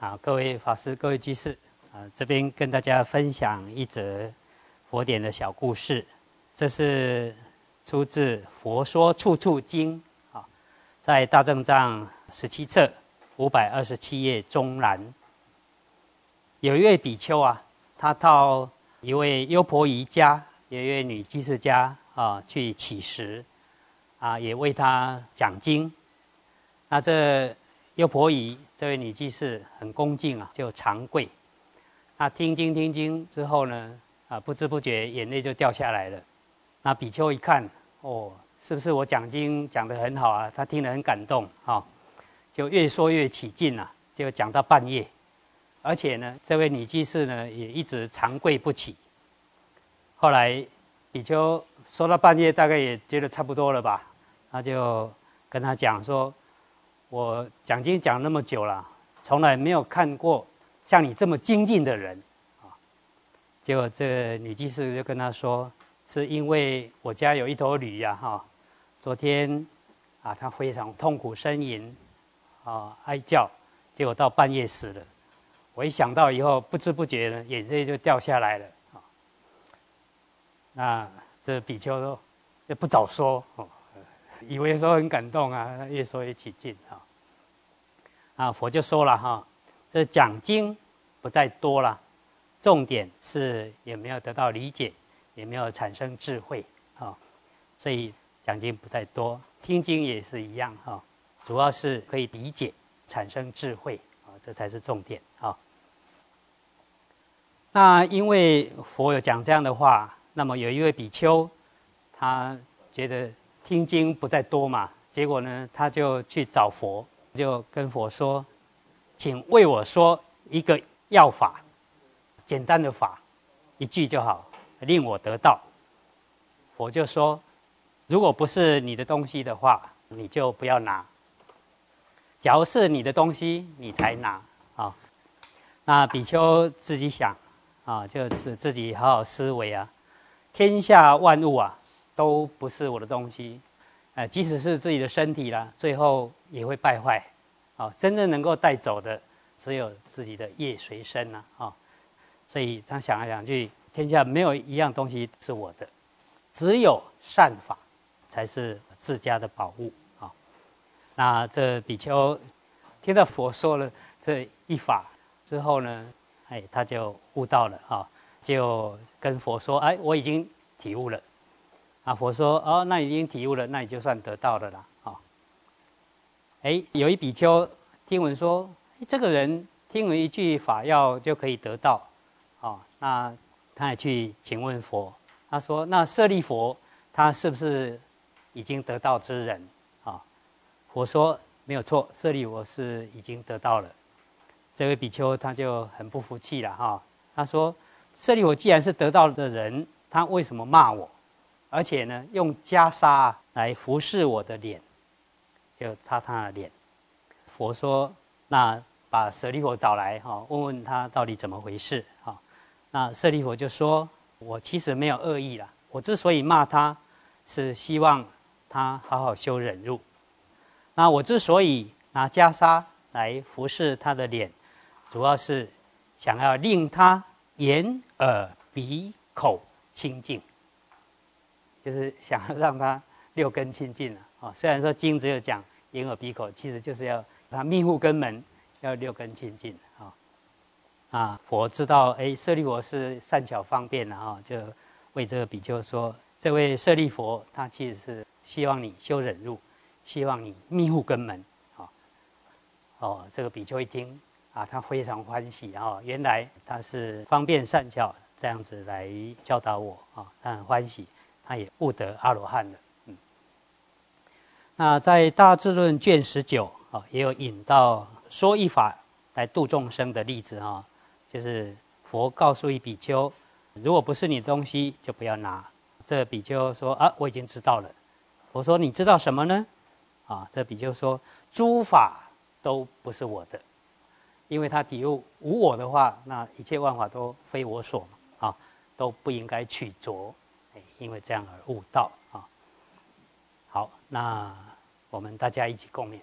啊，各位法师、各位居士，啊，这边跟大家分享一则佛典的小故事。这是出自《佛说处处经》啊，在大正藏十七册五百二十七页中栏，有一位比丘啊，他到一位优婆夷家，有一位女居士家啊，去乞食，啊，也为他讲经。那这又婆姨这位女居士很恭敬啊，就长跪。那听经听经之后呢，啊，不知不觉眼泪就掉下来了。那比丘一看，哦，是不是我讲经讲得很好啊？他听得很感动啊，就越说越起劲了，就讲到半夜。而且呢，这位女居士呢也一直长跪不起。后来比丘说到半夜，大概也觉得差不多了吧，他就跟他讲说。我讲经讲那么久了，从来没有看过像你这么精进的人，啊！结果这女居士就跟他说：“是因为我家有一头驴呀，哈，昨天啊，它非常痛苦呻吟，啊，哀叫，结果到半夜死了。我一想到以后，不知不觉呢，眼泪就掉下来了，啊！那这比丘，也不早说哦。”以为说很感动啊，越说越起劲啊。啊，佛就说了哈，这讲经不再多了，重点是有没有得到理解，也没有产生智慧啊。所以讲经不再多，听经也是一样哈，主要是可以理解，产生智慧啊，这才是重点啊。那因为佛有讲这样的话，那么有一位比丘，他觉得。听经不再多嘛，结果呢，他就去找佛，就跟佛说：“请为我说一个药法，简单的法，一句就好，令我得到。”佛就说：“如果不是你的东西的话，你就不要拿；假如是你的东西，你才拿。”啊，那比丘自己想啊，就是自己好好思维啊，天下万物啊。都不是我的东西，呃，即使是自己的身体啦，最后也会败坏，啊，真正能够带走的只有自己的业随身呐，啊，所以他想来想去，天下没有一样东西是我的，只有善法才是自家的宝物啊。那这比丘听到佛说了这一法之后呢，哎，他就悟到了啊，就跟佛说，哎，我已经体悟了。啊，佛说哦，那已经体悟了，那你就算得到了啦。啊，哎，有一比丘听闻说，这个人听闻一句法要就可以得到，啊，那他也去请问佛，他说，那舍利佛他是不是已经得到之人？啊，佛说没有错，舍利佛是已经得到了。这位比丘他就很不服气了哈，他说，舍利佛既然是得到的人，他为什么骂我？而且呢，用袈裟来服侍我的脸，就擦他的脸。佛说：“那把舍利佛找来哈，问问他到底怎么回事哈。”那舍利佛就说：“我其实没有恶意啦，我之所以骂他，是希望他好好修忍辱。那我之所以拿袈裟来服侍他的脸，主要是想要令他眼、耳、鼻、口清净。”就是 想要让他六根清净了啊！虽然说经只有讲眼耳鼻口，其实就是要他密护根门，要六根清净啊！啊，佛知道哎，舍利佛是善巧方便的啊，就为这个比丘说：这位舍利佛，他其实是希望你修忍辱，希望你密护根门啊！哦，这个比丘一听啊，他非常欢喜啊！原来他是方便善巧这样子来教导我啊，他很欢喜。他也悟得阿罗汉了，嗯。那在《大智论》卷十九啊，也有引到说一法来度众生的例子啊，就是佛告诉一比丘，如果不是你的东西，就不要拿。这比丘说啊，我已经知道了。我说你知道什么呢？啊，这比丘说诸法都不是我的，因为他体悟无我的话，那一切万法都非我所啊，都不应该取着。因为这样而悟道啊，好，那我们大家一起共勉。